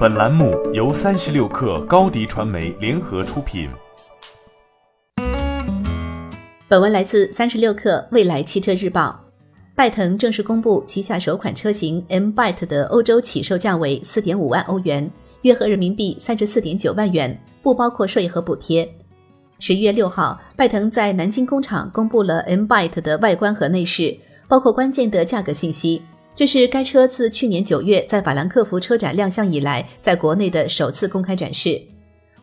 本栏目由三十六氪高低传媒联合出品。本文来自三十六氪未来汽车日报。拜腾正式公布旗下首款车型 M Byte 的欧洲起售价为四点五万欧元，约合人民币三十四点九万元，不包括税和补贴。十一月六号，拜腾在南京工厂公布了 M Byte 的外观和内饰，包括关键的价格信息。这是该车自去年九月在法兰克福车展亮相以来，在国内的首次公开展示。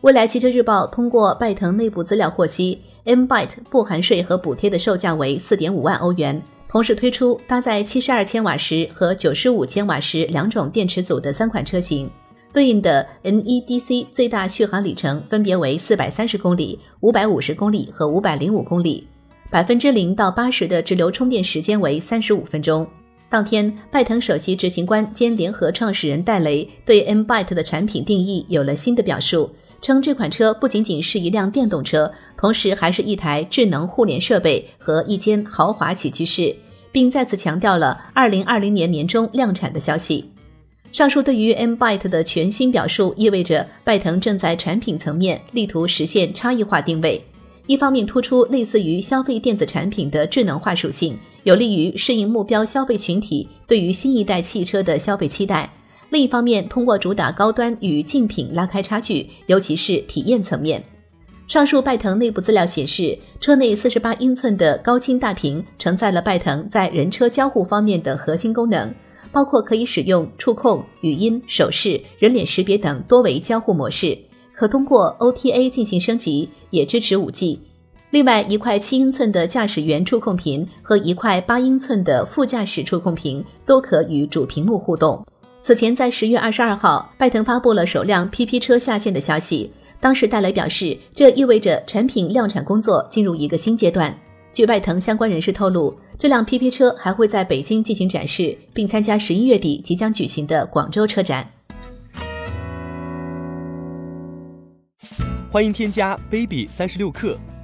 未来汽车日报通过拜腾内部资料获悉，M Byte 不含税和补贴的售价为四点五万欧元，同时推出搭载七十二千瓦时和九十五千瓦时两种电池组的三款车型，对应的 NEDC 最大续航里程分别为四百三十公里、五百五十公里和五百零五公里，百分之零到八十的直流充电时间为三十五分钟。当天，拜腾首席执行官兼联合创始人戴雷对 M Byte 的产品定义有了新的表述，称这款车不仅仅是一辆电动车，同时还是一台智能互联设备和一间豪华起居室，并再次强调了2020年年中量产的消息。上述对于 M Byte 的全新表述，意味着拜腾正在产品层面力图实现差异化定位。一方面突出类似于消费电子产品的智能化属性，有利于适应目标消费群体对于新一代汽车的消费期待；另一方面，通过主打高端与竞品拉开差距，尤其是体验层面。上述拜腾内部资料显示，车内四十八英寸的高清大屏承载了拜腾在人车交互方面的核心功能，包括可以使用触控、语音、手势、人脸识别等多维交互模式。可通过 OTA 进行升级，也支持 5G。另外，一块七英寸的驾驶员触控屏和一块八英寸的副驾驶触控屏都可与主屏幕互动。此前，在十月二十二号，拜腾发布了首辆 PP 车下线的消息。当时，戴雷表示，这意味着产品量产工作进入一个新阶段。据拜腾相关人士透露，这辆 PP 车还会在北京进行展示，并参加十一月底即将举行的广州车展。欢迎添加 baby 三十六克